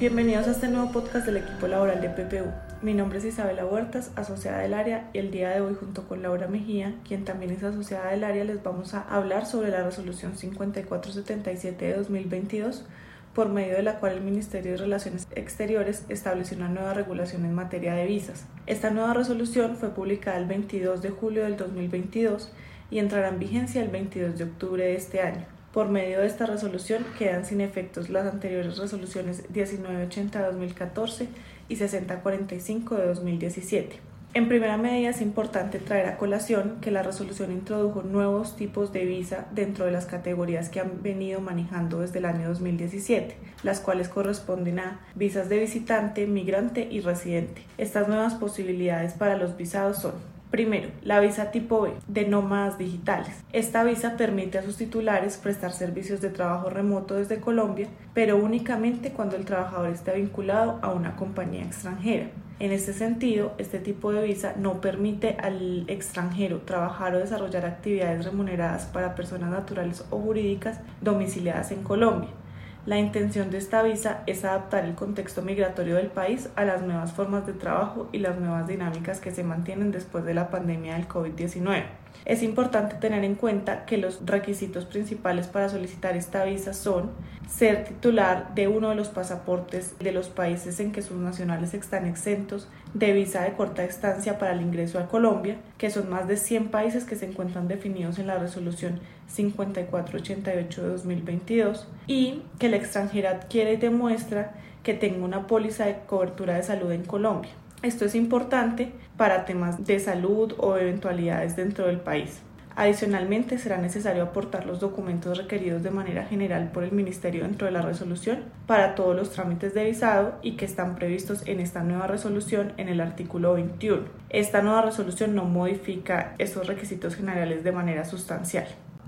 Bienvenidos a este nuevo podcast del equipo laboral de PPU. Mi nombre es Isabela Huertas, asociada del área, y el día de hoy junto con Laura Mejía, quien también es asociada del área, les vamos a hablar sobre la resolución 5477 de 2022 por medio de la cual el Ministerio de Relaciones Exteriores estableció una nueva regulación en materia de visas. Esta nueva resolución fue publicada el 22 de julio del 2022 y entrará en vigencia el 22 de octubre de este año. Por medio de esta resolución quedan sin efectos las anteriores resoluciones 1980 de 2014 y 6045 de 2017. En primera medida es importante traer a colación que la resolución introdujo nuevos tipos de visa dentro de las categorías que han venido manejando desde el año 2017, las cuales corresponden a visas de visitante, migrante y residente. Estas nuevas posibilidades para los visados son Primero, la visa tipo B de nómadas digitales. Esta visa permite a sus titulares prestar servicios de trabajo remoto desde Colombia, pero únicamente cuando el trabajador esté vinculado a una compañía extranjera. En este sentido, este tipo de visa no permite al extranjero trabajar o desarrollar actividades remuneradas para personas naturales o jurídicas domiciliadas en Colombia la intención de esta visa es adaptar el contexto migratorio del país a las nuevas formas de trabajo y las nuevas dinámicas que se mantienen después de la pandemia del COVID-19. Es importante tener en cuenta que los requisitos principales para solicitar esta visa son ser titular de uno de los pasaportes de los países en que sus nacionales están exentos de visa de corta estancia para el ingreso a Colombia, que son más de 100 países que se encuentran definidos en la resolución 5488 de 2022, y que la extranjera adquiere y demuestra que tenga una póliza de cobertura de salud en Colombia. Esto es importante para temas de salud o eventualidades dentro del país. Adicionalmente, será necesario aportar los documentos requeridos de manera general por el Ministerio dentro de la resolución para todos los trámites de visado y que están previstos en esta nueva resolución en el artículo 21. Esta nueva resolución no modifica estos requisitos generales de manera sustancial.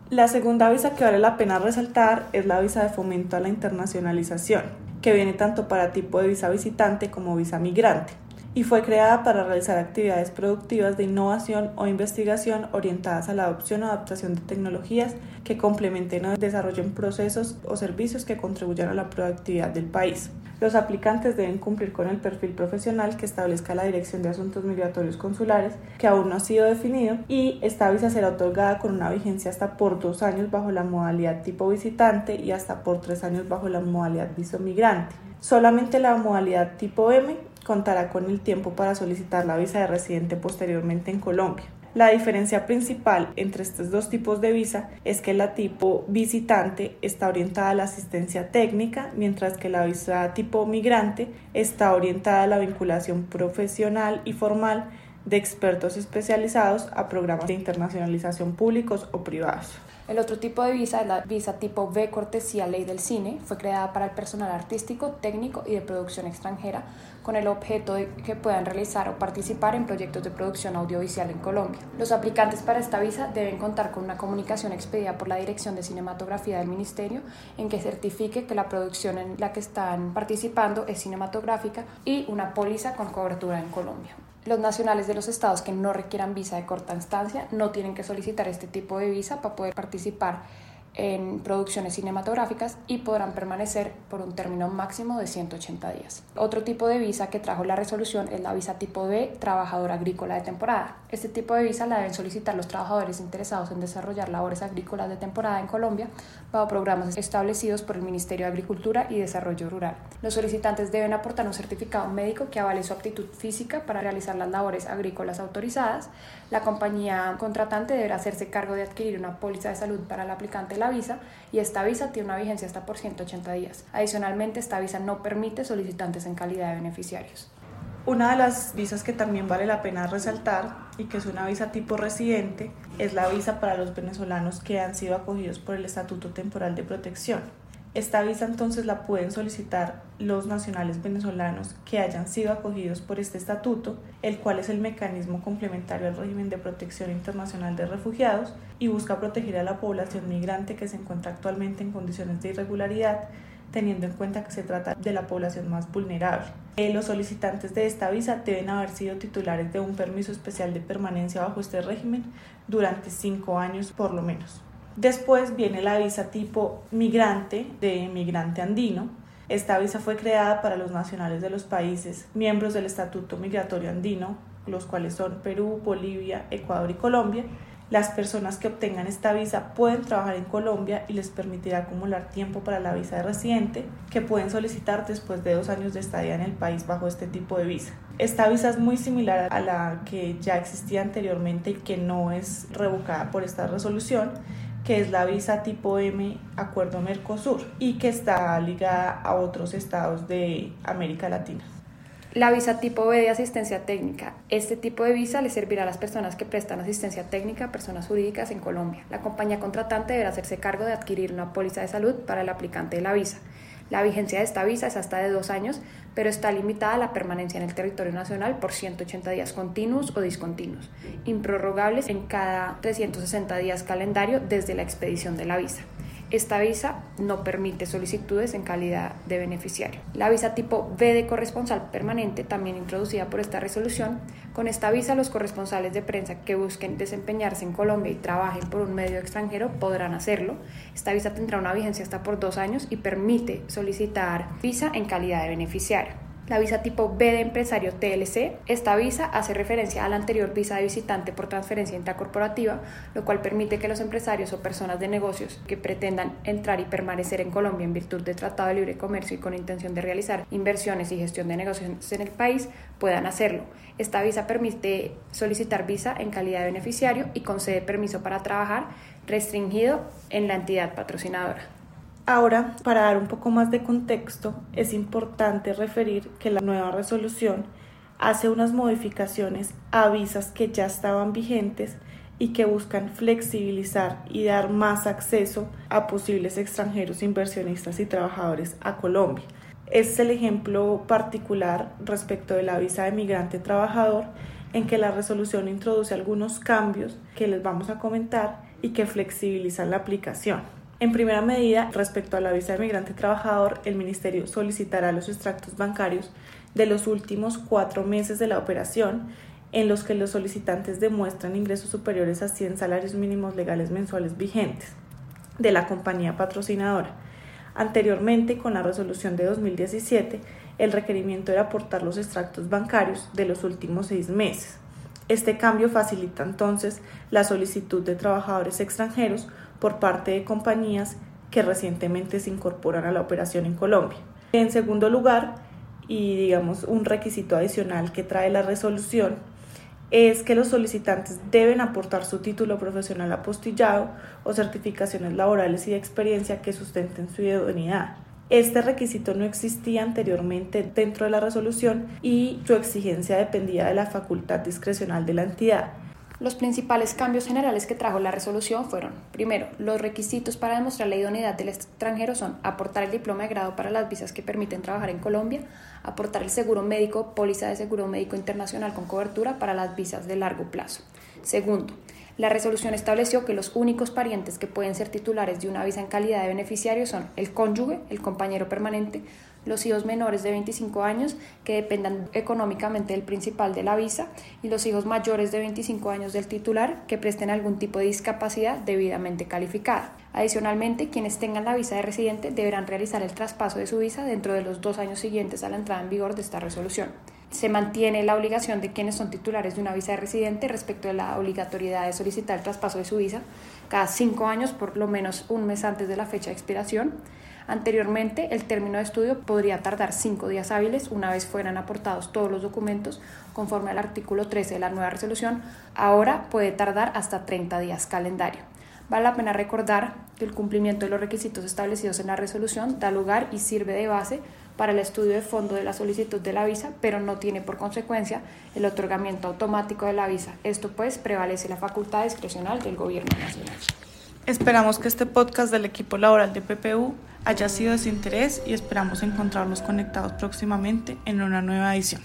La segunda visa que vale la pena resaltar es la visa de fomento a la internacionalización, que viene tanto para tipo de visa visitante como visa migrante y fue creada para realizar actividades productivas de innovación o investigación orientadas a la adopción o adaptación de tecnologías que complementen o desarrollen procesos o servicios que contribuyan a la productividad del país. Los aplicantes deben cumplir con el perfil profesional que establezca la Dirección de Asuntos Migratorios Consulares, que aún no ha sido definido, y esta visa será otorgada con una vigencia hasta por dos años bajo la modalidad tipo visitante y hasta por tres años bajo la modalidad viso migrante. Solamente la modalidad tipo M contará con el tiempo para solicitar la visa de residente posteriormente en Colombia. La diferencia principal entre estos dos tipos de visa es que la tipo visitante está orientada a la asistencia técnica, mientras que la visa tipo migrante está orientada a la vinculación profesional y formal de expertos especializados a programas de internacionalización públicos o privados. El otro tipo de visa es la visa tipo B cortesía ley del cine. Fue creada para el personal artístico, técnico y de producción extranjera con el objeto de que puedan realizar o participar en proyectos de producción audiovisual en Colombia. Los aplicantes para esta visa deben contar con una comunicación expedida por la Dirección de Cinematografía del Ministerio en que certifique que la producción en la que están participando es cinematográfica y una póliza con cobertura en Colombia. Los nacionales los estados que no requieran visa de corta instancia no tienen que solicitar este tipo de visa para poder participar en producciones cinematográficas y podrán permanecer por un término máximo de 180 días. Otro tipo de visa que trajo la resolución es la visa tipo B, trabajador agrícola de temporada. Este tipo de visa la deben solicitar los trabajadores interesados en desarrollar labores agrícolas de temporada en Colombia bajo programas establecidos por el Ministerio de Agricultura y Desarrollo Rural. Los solicitantes deben aportar un certificado médico que avale su aptitud física para realizar las labores agrícolas autorizadas. La compañía contratante deberá hacerse cargo de adquirir una póliza de salud para el aplicante la visa y esta visa tiene una vigencia hasta por 180 días. Adicionalmente, esta visa no permite solicitantes en calidad de beneficiarios. Una de las visas que también vale la pena resaltar y que es una visa tipo residente es la visa para los venezolanos que han sido acogidos por el Estatuto Temporal de Protección. Esta visa entonces la pueden solicitar los nacionales venezolanos que hayan sido acogidos por este estatuto, el cual es el mecanismo complementario al régimen de protección internacional de refugiados y busca proteger a la población migrante que se encuentra actualmente en condiciones de irregularidad, teniendo en cuenta que se trata de la población más vulnerable. Eh, los solicitantes de esta visa deben haber sido titulares de un permiso especial de permanencia bajo este régimen durante cinco años por lo menos. Después viene la visa tipo migrante de migrante andino, Esta visa fue creada para los nacionales de los países miembros del Estatuto Migratorio Andino, los cuales son Perú, Bolivia, Ecuador y Colombia. Las personas que obtengan esta visa pueden trabajar en Colombia y les permitirá acumular tiempo para la visa de residente que pueden solicitar después de dos años de estadía en el país bajo este tipo de visa. Esta visa es muy similar a la que ya existía anteriormente y que no es revocada por esta resolución que es la visa tipo M Acuerdo Mercosur y que está ligada a otros estados de América Latina. La visa tipo B de asistencia técnica. Este tipo de visa le servirá a las personas que prestan asistencia técnica a personas jurídicas en Colombia. La compañía contratante deberá hacerse cargo de adquirir una póliza de salud para el aplicante de la visa. La vigencia de esta visa es hasta de dos años, pero está limitada a la permanencia en el territorio nacional por 180 días continuos o discontinuos, improrrogables en cada 360 días calendario desde la expedición de la visa. Esta visa no permite solicitudes en calidad de beneficiario. La visa tipo B de corresponsal permanente, también introducida por esta resolución, con esta visa los corresponsales de prensa que busquen desempeñarse en Colombia y trabajen por un medio extranjero podrán hacerlo. Esta visa tendrá una vigencia hasta por dos años y permite solicitar visa en calidad de beneficiario. La visa tipo B de empresario TLC. Esta visa hace referencia a la anterior visa de visitante por transferencia intracorporativa, lo cual permite que los empresarios o personas de negocios que pretendan entrar y permanecer en Colombia en virtud de Tratado de Libre Comercio y con intención de realizar inversiones y gestión de negocios en el país puedan hacerlo. Esta visa permite solicitar visa en calidad de beneficiario y concede permiso para trabajar restringido en la entidad patrocinadora. Ahora, para dar un poco más de contexto, es importante referir que la nueva resolución hace unas modificaciones a visas que ya estaban vigentes y que buscan flexibilizar y dar más acceso a posibles extranjeros inversionistas y trabajadores a Colombia. Este es el ejemplo particular respecto de la visa de migrante trabajador en que la resolución introduce algunos cambios que les vamos a comentar y que flexibilizan la aplicación. En primera medida, respecto a la visa de migrante trabajador, el Ministerio solicitará los extractos bancarios de los últimos cuatro meses de la operación en los que los solicitantes demuestran ingresos superiores a 100 salarios mínimos legales mensuales vigentes de la compañía patrocinadora. Anteriormente, con la resolución de 2017, el requerimiento era aportar los extractos bancarios de los últimos seis meses. Este cambio facilita entonces la solicitud de trabajadores extranjeros por parte de compañías que recientemente se incorporan a la operación en Colombia. En segundo lugar, y digamos un requisito adicional que trae la resolución, es que los solicitantes deben aportar su título profesional apostillado o certificaciones laborales y de experiencia que sustenten su idoneidad. Este requisito no existía anteriormente dentro de la resolución y su exigencia dependía de la facultad discrecional de la entidad. Los principales cambios generales que trajo la resolución fueron, primero, los requisitos para demostrar la idoneidad del extranjero son aportar el diploma de grado para las visas que permiten trabajar en Colombia, aportar el seguro médico, póliza de seguro médico internacional con cobertura para las visas de largo plazo. Segundo, la resolución estableció que los únicos parientes que pueden ser titulares de una visa en calidad de beneficiario son el cónyuge, el compañero permanente, los hijos menores de 25 años que dependan económicamente del principal de la visa y los hijos mayores de 25 años del titular que presten algún tipo de discapacidad debidamente calificada. Adicionalmente, quienes tengan la visa de residente deberán realizar el traspaso de su visa dentro de los dos años siguientes a la entrada en vigor de esta resolución. Se mantiene la obligación de quienes son titulares de una visa de residente respecto de la obligatoriedad de solicitar el traspaso de su visa cada cinco años, por lo menos un mes antes de la fecha de expiración. Anteriormente, el término de estudio podría tardar cinco días hábiles una vez fueran aportados todos los documentos conforme al artículo 13 de la nueva resolución. Ahora puede tardar hasta 30 días calendario. Vale la pena recordar que el cumplimiento de los requisitos establecidos en la resolución da lugar y sirve de base para el estudio de fondo de la solicitud de la visa, pero no tiene por consecuencia el otorgamiento automático de la visa. Esto pues prevalece la facultad discrecional del Gobierno Nacional. Esperamos que este podcast del equipo laboral de PPU haya sido de su interés y esperamos encontrarlos conectados próximamente en una nueva edición.